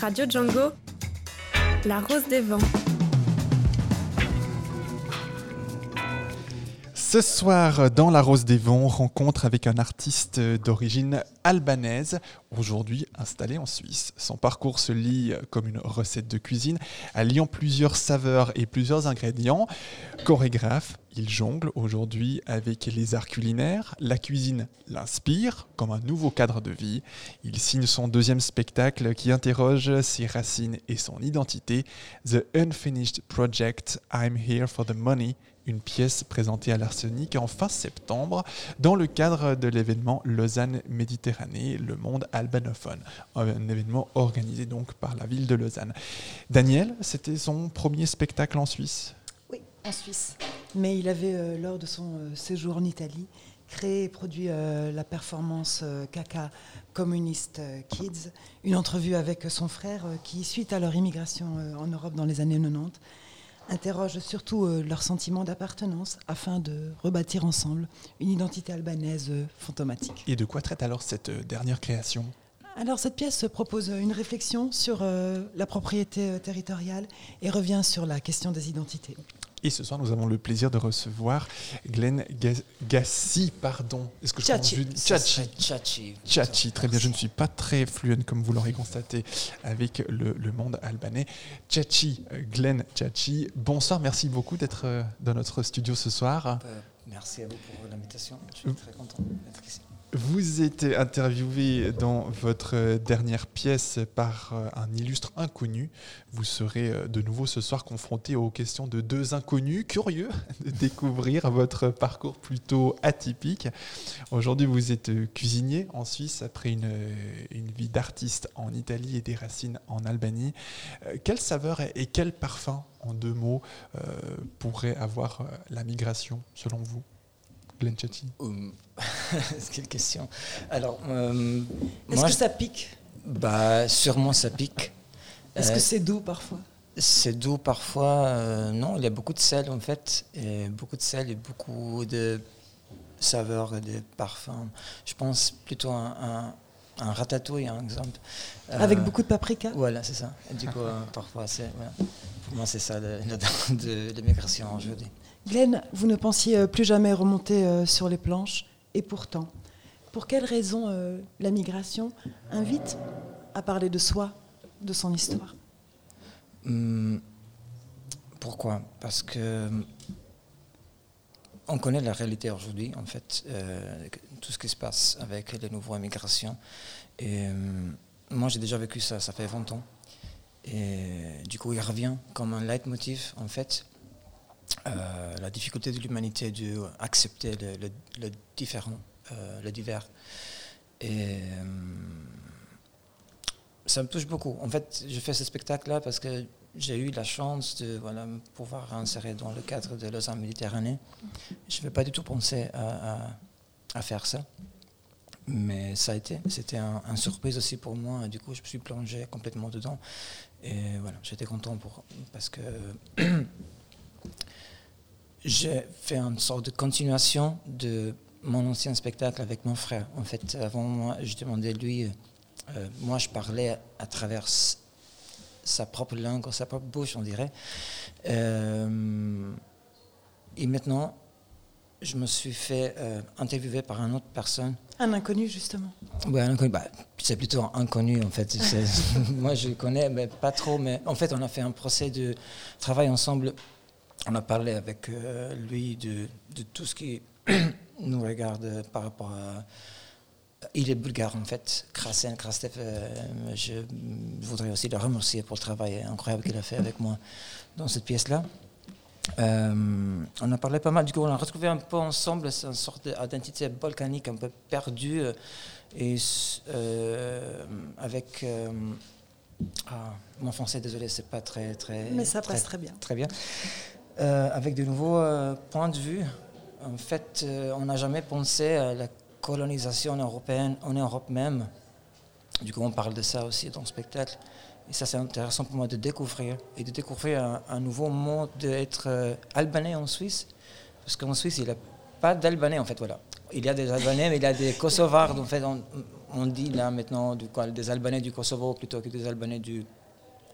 Radio Django, La Rose des Vents. Ce soir, dans La Rose des Vents, rencontre avec un artiste d'origine albanaise, aujourd'hui installé en Suisse. Son parcours se lie comme une recette de cuisine, alliant plusieurs saveurs et plusieurs ingrédients. Chorégraphe, il jongle aujourd'hui avec les arts culinaires. La cuisine l'inspire comme un nouveau cadre de vie. Il signe son deuxième spectacle qui interroge ses racines et son identité, The Unfinished Project, I'm Here for the Money, une pièce présentée à l'Arsenic en fin septembre dans le cadre de l'événement Lausanne Méditerranée, le monde albanophone, un événement organisé donc par la ville de Lausanne. Daniel, c'était son premier spectacle en Suisse? Oui, en Suisse. Mais il avait, euh, lors de son euh, séjour en Italie, créé et produit euh, la performance Caca Communist Kids, une entrevue avec son frère qui, suite à leur immigration en Europe dans les années 90, interroge surtout euh, leur sentiment d'appartenance afin de rebâtir ensemble une identité albanaise euh, fantomatique. Et de quoi traite alors cette euh, dernière création? Alors cette pièce propose une réflexion sur la propriété territoriale et revient sur la question des identités. Et ce soir, nous avons le plaisir de recevoir Glenn Gassi, pardon. Est-ce que je Chachi. Chachi. Chachi. Très bien. Je ne suis pas très fluent, comme vous l'aurez constaté, avec le, monde albanais. Chachi, Glenn Chachi. Bonsoir. Merci beaucoup d'être euh, dans notre studio ce soir. Euh, merci à vous pour l'invitation. Je suis très content d'être ici. Vous êtes interviewé dans votre dernière pièce par euh, un illustre inconnu. Vous serez euh, de nouveau ce soir confronté aux questions de deux inconnus curieux de découvrir votre parcours plutôt atypique. Aujourd'hui, vous êtes cuisinier en Suisse après une, vie d'artiste en Italie et des racines en Albanie. Euh, quelle saveur et quel parfum, en deux mots, pourrait avoir la migration selon vous? Glenn Chatty Quelle question. Alors, euh, est-ce que ça pique? Bah, sûrement ça pique. Est-ce que euh, c'est doux parfois? C'est doux parfois. Euh, non, il y a beaucoup de sel en fait, et beaucoup de sel et beaucoup de saveurs et de parfums. Je pense plutôt à un, ratatouille, par exemple. Avec beaucoup de paprika? Voilà, c'est ça. Et du coup, parfois, c'est, pour moi, c'est ça le, de l'immigration aujourd'hui. Glenn, vous ne pensiez euh, plus jamais remonter euh, sur les planches, et pourtant, pour quelle raison euh, la migration invite à parler de soi, de son histoire? Hmm, Pourquoi? Parce que on connaît la réalité aujourd'hui, en fait, tout ce qui se passe avec les nouveaux immigrations. Et moi, j'ai déjà vécu ça, ça fait 20 ans. Et du coup, il revient comme un leitmotiv, en fait, euh, la difficulté de l'humanité d'accepter le, le, différent, euh, le divers. Et euh, ça me touche beaucoup. En fait, je fais ce spectacle-là parce que j'ai eu la chance de voilà, pouvoir insérer dans le cadre de Lausanne Méditerranée. Je ne vais pas du tout penser à, faire ça. Mais ça a été, c'était un, surprise aussi pour moi. Du coup, je me suis plongé complètement dedans. Et voilà, j'étais content pour, parce que j'ai fait une sorte de continuation de mon ancien spectacle avec mon frère. En fait, avant moi, je demandais lui, euh, moi je parlais à travers sa propre langue, sa propre bouche, on dirait. Euh, et maintenant, je me suis fait euh, interviewer par une autre personne. Un inconnu, justement. Oui, un inconnu. Bah, c'est plutôt un inconnu, en fait. moi, je le connais, mais pas trop. Mais en fait, on a fait un procès de travail ensemble on a parlé avec euh, lui de, tout ce qui nous regarde par rapport à. Il est bulgare en fait, Krasen, Krastev. Euh, je voudrais aussi le remercier pour le travail incroyable qu'il a fait avec moi dans cette pièce-là. Euh, on a parlé pas mal, du coup on a retrouvé un peu ensemble une sorte d'identité volcanique un peu perdue et avec ah, mon français désolé c'est pas très très mais ça passe très bien très bien euh, avec de nouveaux euh, points de vue. En fait, euh, on n'a jamais pensé à la colonisation européenne en Europe même. Du coup, on parle de ça aussi dans le spectacle. Et ça, c'est intéressant pour moi de découvrir et de découvrir un, nouveau mode d'être albanais en Suisse. Parce qu'en Suisse, il n'y a pas d'albanais, en fait, voilà. Il y a des albanais, mais il y a des kosovars. En fait, on dit là maintenant des Albanais du Kosovo plutôt que des Albanais du,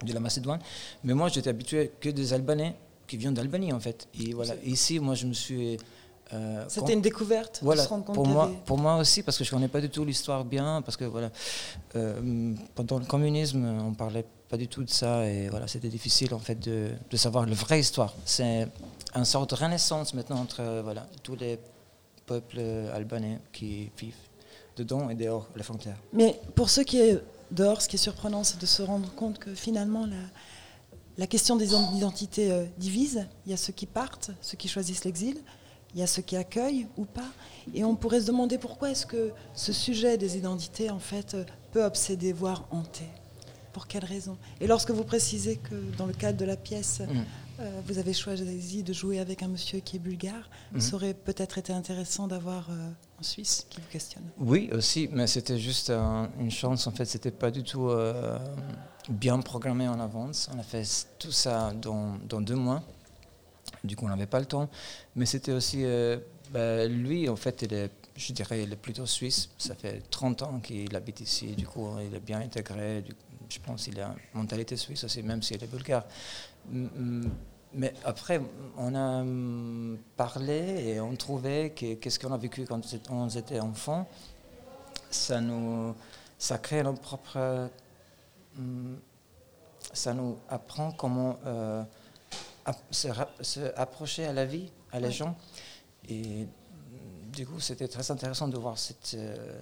de la Macédoine. Mais moi, j'étais habitué que des Albanais qui viennent d'Albanie en fait. Et voilà, ici, moi, je me suis euh, C'était une découverte voilà, pour moi, pour moi aussi, parce que je ne connais pas du tout l'histoire bien, parce que voilà, euh, pendant le communisme, on ne parlait pas du tout de ça, et voilà, c'était difficile en fait de, de, savoir la vraie histoire. C'est une sorte de renaissance maintenant entre voilà, tous les peuples albanais qui vivent dedans et dehors les frontières. Mais pour ceux qui est dehors, ce qui est surprenant, c'est de se rendre compte que finalement la, la question des identités euh, divise. Il y a ceux qui partent, ceux qui choisissent l'exil, il y a ceux qui accueillent ou pas. Et on pourrait se demander pourquoi est-ce que ce sujet des identités, en fait, peut obséder, voire hanter. Pour quelle raison? Et lorsque vous précisez que dans le cadre de la pièce, mm. euh, vous avez choisi de jouer avec un monsieur qui est bulgare, mm. ça aurait peut-être été intéressant d'avoir euh, un Suisse qui vous questionne. Oui, aussi, mais c'était juste une chance. En fait, c'était pas du tout euh, bien programmé en avance. On a fait tout ça dans, dans deux mois. Du coup, on n'avait pas le temps. Mais c'était aussi. Euh, bah, lui, en fait, il est, je dirais, il est plutôt suisse. Ça fait 30 ans qu'il habite ici. Du coup, il est bien intégré. je pense qu'il a une mentalité suisse aussi, même s'il est bulgare. Mais après, on a hum, parlé et on trouvait que qu'est-ce qu'on a vécu quand on était enfant, ça nous, ça crée nos propres, ça nous apprend comment euh, se, se, approcher à la vie, à les gens. Et du coup, c'était très intéressant de voir cette, euh,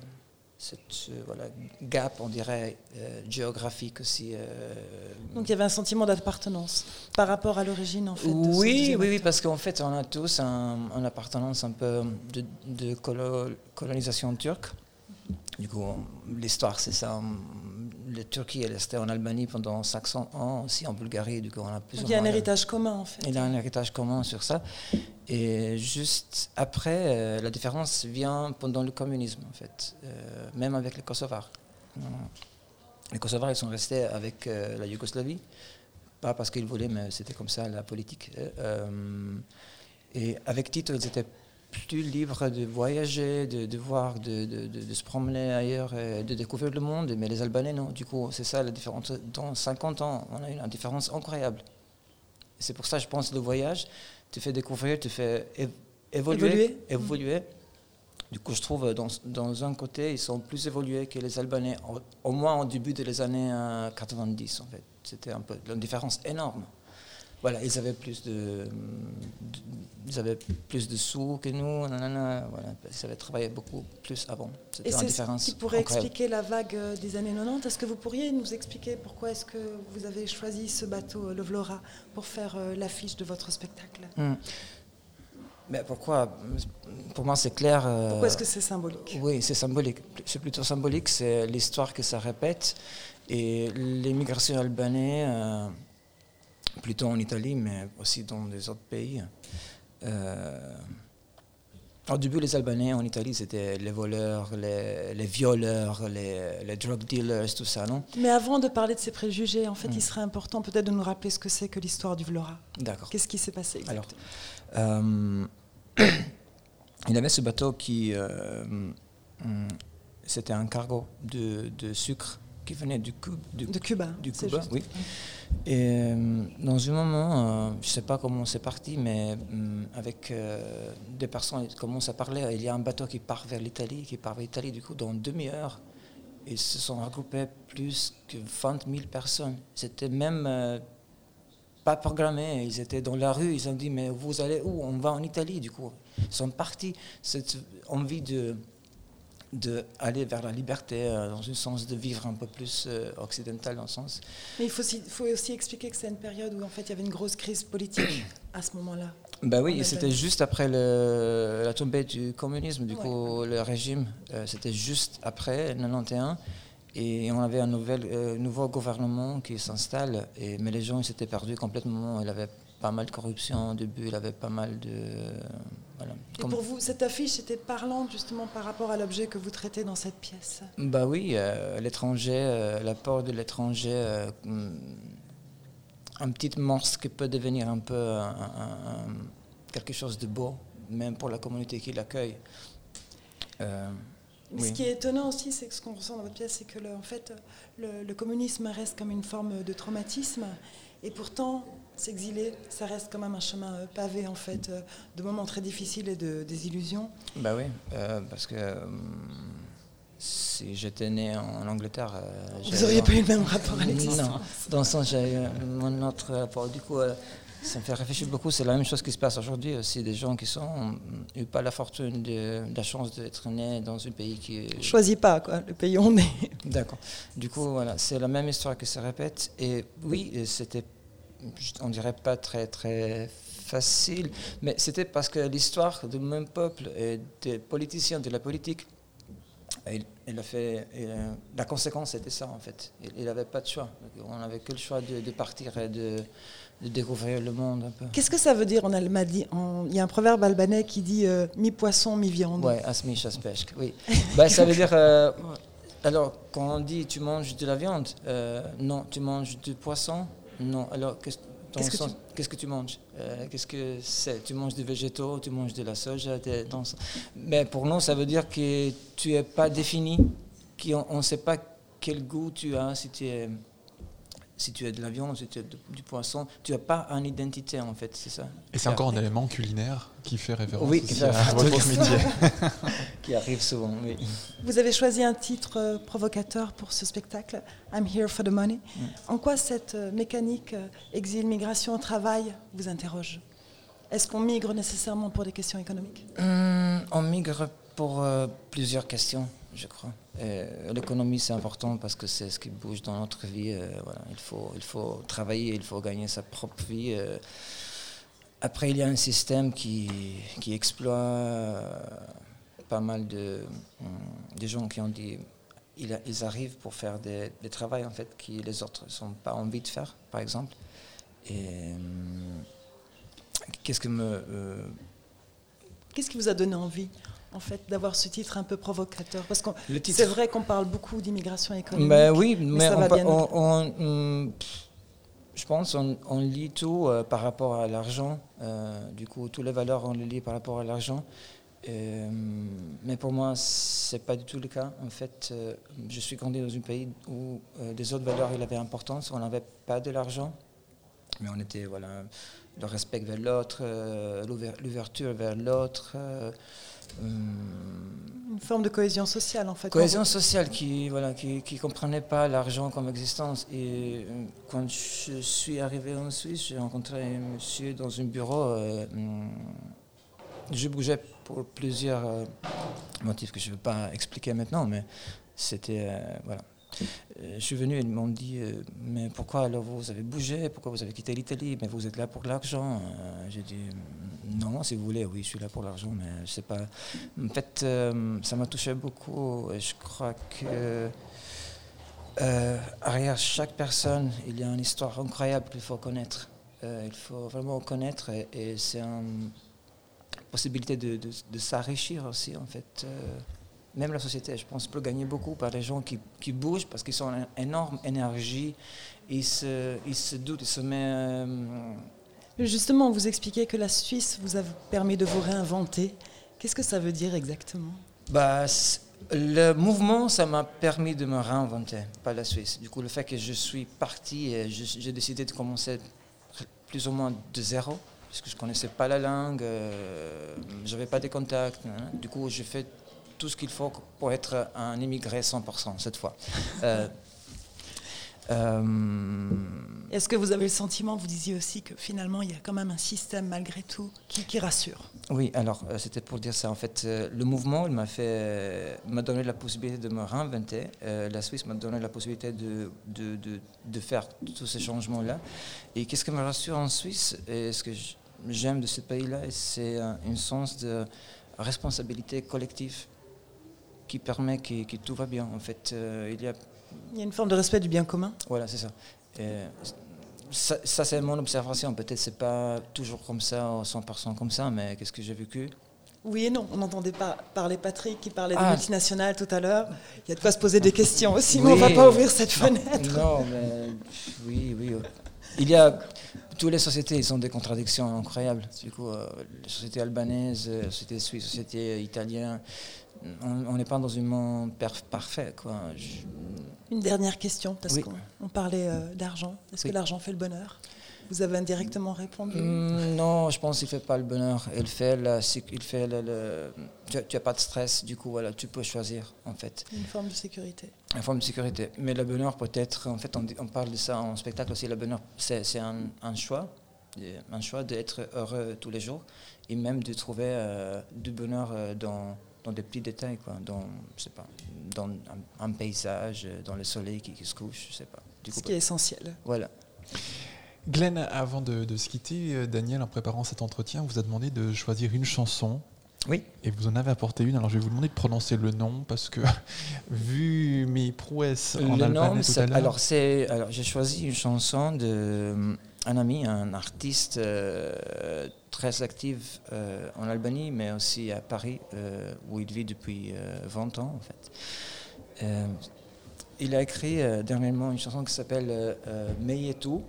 cette voilà, gap, on dirait, euh, géographique aussi. Euh. Donc il y avait un sentiment d'appartenance par rapport à l'origine, en fait. Oui, oui, oui, parce qu'en fait, on a tous un, une appartenance un peu de, de colonisation turque. Du coup, l'histoire, c'est ça la Turquie est restée en Albanie pendant 500 ans, aussi en Bulgarie. Du coup, on a plus il y a un héritage commun, en fait. Il y a un héritage commun sur ça. Et juste après, euh, la différence vient pendant le communisme, en fait, euh, même avec les Kosovars. Euh, les Kosovars, ils sont restés avec la Yougoslavie, pas parce qu'ils voulaient, mais c'était comme ça la politique. et avec Tito, ils étaient plus libre de voyager, de, voir, de, se promener ailleurs, et de découvrir le monde. Mais les Albanais, non. Du coup, c'est ça la différence. Dans 50 ans, on a une, différence incroyable. C'est pour ça, je pense, le voyage te fait découvrir, te fait évoluer. évoluer. Du coup, je trouve, dans, dans, un côté, ils sont plus évolués que les Albanais, au, moins au début des années 90, euh, en fait. C'était un peu une différence énorme voilà, ils avaient plus de, ils avaient plus de sous que nous, voilà, ils avaient travaillé beaucoup plus avant. Et c'est ce qui pourrait expliquer la vague euh, des années 90. Est-ce que vous pourriez nous expliquer pourquoi est-ce que vous avez choisi ce bateau, le Vlora, pour faire euh, l'affiche de votre spectacle? Hmm. Mais pourquoi? Pour moi, c'est clair. Euh, pourquoi est-ce que c'est symbolique? Oui, c'est symbolique. C'est plutôt symbolique. C'est l'histoire que ça répète et l'immigration albanaise plutôt en Italie, mais aussi dans des autres pays. Euh, au début, les Albanais en Italie, c'était les voleurs, les, violeurs, les, les, drug dealers, tout ça, non? Mais avant de parler de ces préjugés, en fait, il hmm. serait important peut-être de nous rappeler ce que c'est que l'histoire du Vlora. D'accord. Qu'est-ce qui s'est passé Alors, euh, il avait ce bateau qui... Euh, hmm, c'était un cargo de, de sucre qui venait du, Cuba. de Cuba. Du Cuba, oui. Et euh, dans un moment, euh, je ne sais pas comment c'est parti, mais euh, avec des personnes commencent à parler, il y a un bateau qui part vers l'Italie, qui part vers l'Italie, du coup, dans une demi-heure. Ils se sont regroupés plus que 20 000 personnes. C'était même pas programmé. Ils étaient dans la rue, ils ont dit, mais vous allez où? On va en Italie, du coup. Ils sont partis. Cette envie de d'aller vers la liberté, euh, dans un sens de vivre un peu plus euh, occidental dans le sens. Mais il faut aussi, faut aussi expliquer que c'est une période où en fait il y avait une grosse crise politique à ce moment-là. Ben oui, c'était juste après le, la tombée du communisme, du coup le régime, euh, c'était juste après 91. Et on avait un nouvel, nouveau gouvernement qui s'installe, mais les gens ils s'étaient perdus complètement. Il avait pas mal de corruption au début, il avait pas mal de et pour vous, cette affiche était parlante justement par rapport à l'objet que vous traitez dans cette pièce? Bah oui, euh, l'étranger, euh, l'apport de l'étranger, euh, hmm, un petit monstre qui peut devenir un peu quelque chose de beau, même pour la communauté qui l'accueille. Ce qui est étonnant aussi, c'est que ce qu'on ressent dans votre pièce, c'est que le, en fait, le, le, communisme reste comme une forme de traumatisme, et pourtant, s'exiler, ça reste quand même un chemin euh, pavé en fait, euh, de moments très difficiles et de désillusions. Bah oui, euh, parce que si j'étais né en Angleterre, vous n'auriez pas eu le même rapport à l'existence. Non, dans le sens j'ai eu mon autre rapport. Du coup, ça me fait réfléchir beaucoup. C'est la même chose qui se passe aujourd'hui aussi. Des gens qui sont n'ont pas la fortune, de, la chance d'être nés dans un pays qui. Choisit pas quoi, le pays où on est. D'accord. Du coup, voilà, c'est la même histoire qui se répète. Et oui, c'était on dirait pas très très facile, mais c'était parce que l'histoire du même peuple et des politiciens, de la politique, il, a fait, la conséquence c'était ça en fait. Il n'avait pas de choix. On n'avait que le choix de, partir et de, découvrir le monde un peu. Qu'est-ce que ça veut dire en Almadi? Il y a un proverbe albanais qui dit euh, mi-poisson, mi-viande. Oui, asmi pêche. Oui. bah, ça veut dire. Euh, alors, quand on dit tu manges de la viande, euh, non, tu manges du poisson, non. Alors, qu'est-ce que, tu... manges? Euh, Qu'est-ce que c'est? Tu manges des végétaux, tu manges de la soja Mais pour nous, ça veut dire que tu n'es pas défini, qu'on ne sait pas quel goût tu as, si tu es si tu as de la viande, si tu as du poisson, tu n'as pas une identité en fait, c'est ça. Et c'est encore un élément culinaire qui fait référence oui, à votre métier. qui arrive souvent, oui. Vous avez choisi un titre euh, provocateur pour ce spectacle, I'm Here for the Money. Mm. En quoi cette euh, mécanique euh, exil, migration, travail vous interroge? Est-ce qu'on migre nécessairement pour des questions économiques? Hum, On migre pour plusieurs questions je crois. L'économie, c'est important parce que c'est ce qui bouge dans notre vie. Euh, voilà. il, faut, il faut travailler, il faut gagner sa propre vie. Euh. Après, il y a un système qui, qui exploite euh, pas mal de, de, gens qui ont dit ils, arrivent pour faire des, des travaux en fait, qui les autres n'ont pas envie de faire, par exemple. Et qu'est-ce que me. Qu'est-ce qui vous a donné envie? En fait, d'avoir ce titre un peu provocateur Parce que c'est vrai qu'on parle beaucoup d'immigration économique. Ben oui, mais, on, je pense on, lit tout euh, par rapport à l'argent. Euh, du coup, toutes les valeurs, on les lit par rapport à l'argent. Euh, mais pour moi, c'est pas du tout le cas. En fait, je suis grandi dans un pays où des autres valeurs il avait importance. On n'avait pas de l'argent, mais on était voilà le respect vers l'autre, l'ouverture vers l'autre. Une forme de cohésion sociale, en fait. Cohésion sociale qui voilà qui, qui comprenait pas l'argent comme existence. Et euh, quand je suis arrivé en Suisse, j'ai rencontré un monsieur dans un bureau. Euh, mm, je bougeais pour plusieurs euh, motifs que je ne veux pas expliquer maintenant, mais c'était voilà. Je suis venu et ils m'ont dit Mais pourquoi alors vous avez bougé? Pourquoi vous avez quitté l'Italie? Mais vous êtes là pour l'argent. J'ai dit non, si vous voulez, oui, je suis là pour l'argent, mais je sais pas. En fait, euh, ça m'a touché beaucoup et je crois que euh, derrière chaque personne, il y a une histoire incroyable qu'il faut connaître. Euh, il faut vraiment connaître et, c'est une possibilité de, de, s'enrichir aussi, en fait. Même la société, je pense, peut gagner beaucoup par les gens qui, qui bougent parce qu'ils ont une énorme énergie, ils se, ils se doutent, ils se mettent Justement, vous expliquez que la Suisse vous a permis de vous réinventer. Qu'est-ce que ça veut dire exactement? Bah, Le mouvement, ça m'a permis de me réinventer, pas la Suisse. Du coup, le fait que je suis parti j'ai décidé de commencer plus ou moins de zéro, parce que je ne connaissais pas la langue, euh, je n'avais pas de contacts. Hein. Du coup, j'ai fait tout ce qu'il faut pour être un immigré 100% cette fois. Euh, euh, Est-ce que vous avez le sentiment, vous disiez aussi que finalement il y a quand même un système malgré tout qui, rassure? Oui, alors euh, c'était pour dire ça. En fait, euh, le mouvement m'a fait, m'a donné la possibilité de me réinventer. la Suisse m'a donné la possibilité de, de, de, de faire tous ces changements-là. Et qu'est-ce qui me rassure en Suisse et ce que j'aime de ce pays-là, c'est un, sens de responsabilité collective qui permet que, que, tout va bien. En fait, il y a il y a une forme de respect du bien commun. Voilà, c'est ça. ça, c'est mon observation. Peut-être c'est pas toujours comme ça, 100% comme ça, mais qu'est-ce que j'ai vécu? Oui et non. On n'entendait pas parler Patrick qui parlait des ah. multinationales tout à l'heure. Il y a de quoi se poser des questions aussi, mais on ne va pas ouvrir cette fenêtre. Non, mais oui, oui. Il y a toutes les sociétés, ils ont des contradictions incroyables. Du coup, euh, les sociétés albanaises, les sociétés suisses, les sociétés italiennes, on n'est pas dans un monde parfait. Quoi. Une dernière question, parce Oui. qu'on on parlait euh, d'argent. Est-ce Oui. que l'argent fait le bonheur? Vous avez indirectement répondu? Hmm, non, je pense qu'il fait pas le bonheur. Il fait, la, il fait le, le- tu n'as pas de stress, du coup, voilà, tu peux choisir, en fait. Une forme de sécurité. Une forme de sécurité. Mais le bonheur peut être, en fait, on, parle de ça en spectacle aussi, le bonheur, c'est un, un choix, de- un choix d'être heureux tous les jours et même de trouver euh, du bonheur euh, dans, dans des petits détails, quoi, dans, je sais pas, dans un, un paysage, euh, dans le soleil qui, qui se couche, je sais pas. Du Ce coup, qui est essentiel. voilà. Glenn, avant de, de se quitter, euh, Daniel, en préparant cet entretien, vous a demandé de choisir une chanson. Oui. Et vous en avez apporté une. Alors je vais vous demander de prononcer le nom parce que, vu mes prouesses en Le albanais nom, tout à l'heure. alors c'est, alors j'ai choisi une chanson de euh, un ami, un artiste euh, très actif euh, en Albanie, mais aussi à Paris, euh, où il vit depuis euh, 20 ans en fait. Il a écrit dernièrement une chanson qui s'appelle Meyetu.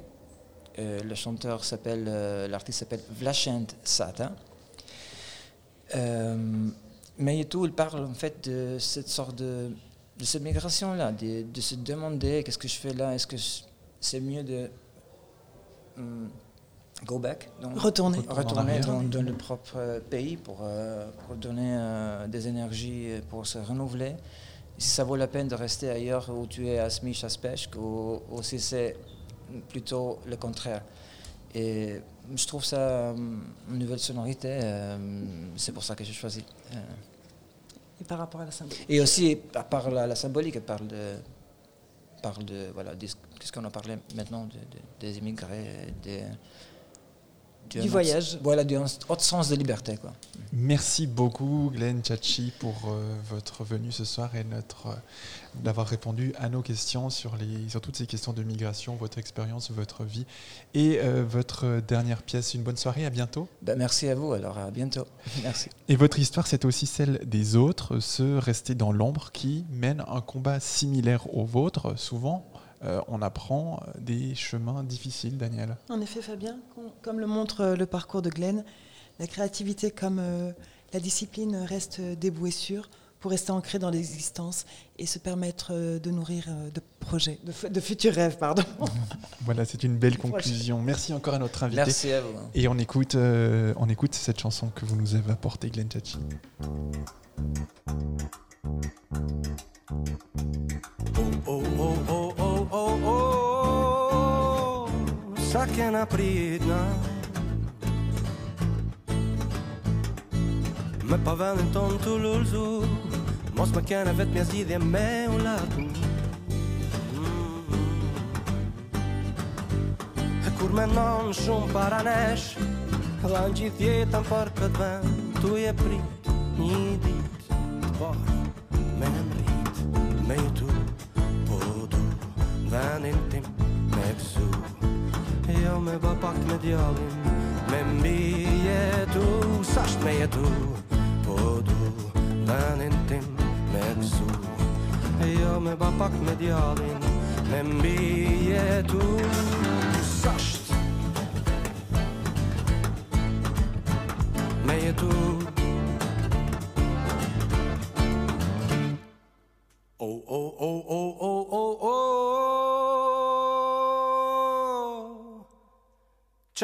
Euh, le chanteur s'appelle, euh, l'artiste s'appelle Vlachent Sata. Euh, Meyetu, il parle en fait de cette sorte de de cette migration-là, de, de se demander qu'est-ce que je fais là, est-ce que c'est mieux de hum, go back, donc Retourner. Retourner dans, dans le propre pays pour, euh, pour donner euh, des énergies, pour se renouveler. Si ça vaut la peine de rester ailleurs où tu es à Smich, à Speshk, ou, ou si c'est plutôt le contraire. Et je trouve ça hum, une nouvelle sonorité, euh, c'est pour ça que j'ai choisi. Euh, Et par rapport à la symbolique. et aussi, à part la, la symbolique, elle parle de, parle de voilà, de ce qu'on a parlé maintenant, de- de- des immigrés, des, Du autre- voyage. Voilà, d'un autre sens de liberté. Quoi. Merci beaucoup, Glenn Chachi, pour euh, votre venue ce soir et notre euh, d'avoir répondu à nos questions sur, les, sur toutes ces questions de migration, votre expérience, votre vie et euh, votre dernière pièce. Une bonne soirée, à bientôt. Ben, merci à vous, alors à bientôt. Merci. Et votre histoire, c'est aussi celle des autres, ceux restés dans l'ombre qui mènent un combat similaire au vôtre. Souvent, euh, on apprend des chemins difficiles, Daniel. En effet, Fabien, com- comme le montre euh, le parcours de Glenn, la créativité comme euh, la discipline reste débouée sûre pour rester ancré dans l'existence et se permettre de nourrir de projets, de, fu- de futurs rêves, pardon. Voilà, c'est une belle conclusion. Merci encore à notre invité. Merci à vous. Et on écoute, euh, on écoute cette chanson que vous nous avez apportée, Glenn Chachi. Oh, oh, oh, oh, oh, oh, Vsake napredna Me pa vendin ton të lullzu Mos më kene vetë mja zgjidhje me u latu. E kur me non shumë para nesh Dha në gjithë jetën për këtë vend Tu je prit një dit Të parë Vendin tim me kësu Jo me bë pak me djallin Me mbi jetu Sasht me jetu Po du Vendin tim me kësu Jo me bë pak me djallin Me mbi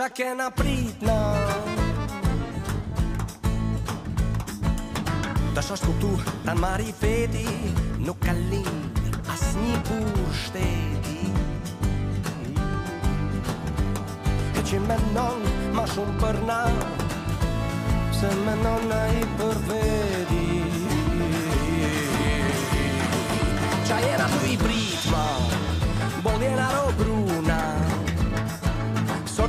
Qa kena pritna Tash është kuptu ta në mari feti Nuk ka lind as një bur shteti E që menon ma shumë për na Se menon na i për veti. Qa jena tu i prit ma? Bol jena ro Sot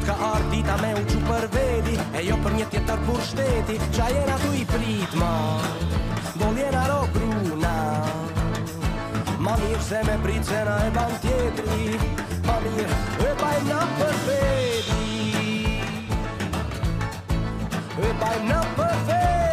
Ka ardh dita me u që për vedi E jo për një tjetër për shteti. Qa jena tu i prit ma Dol jena ro gruna. Ma mirë se me prit se na e ban tjetri Ma mirë e bajmë na për vedi E bajmë na për vedi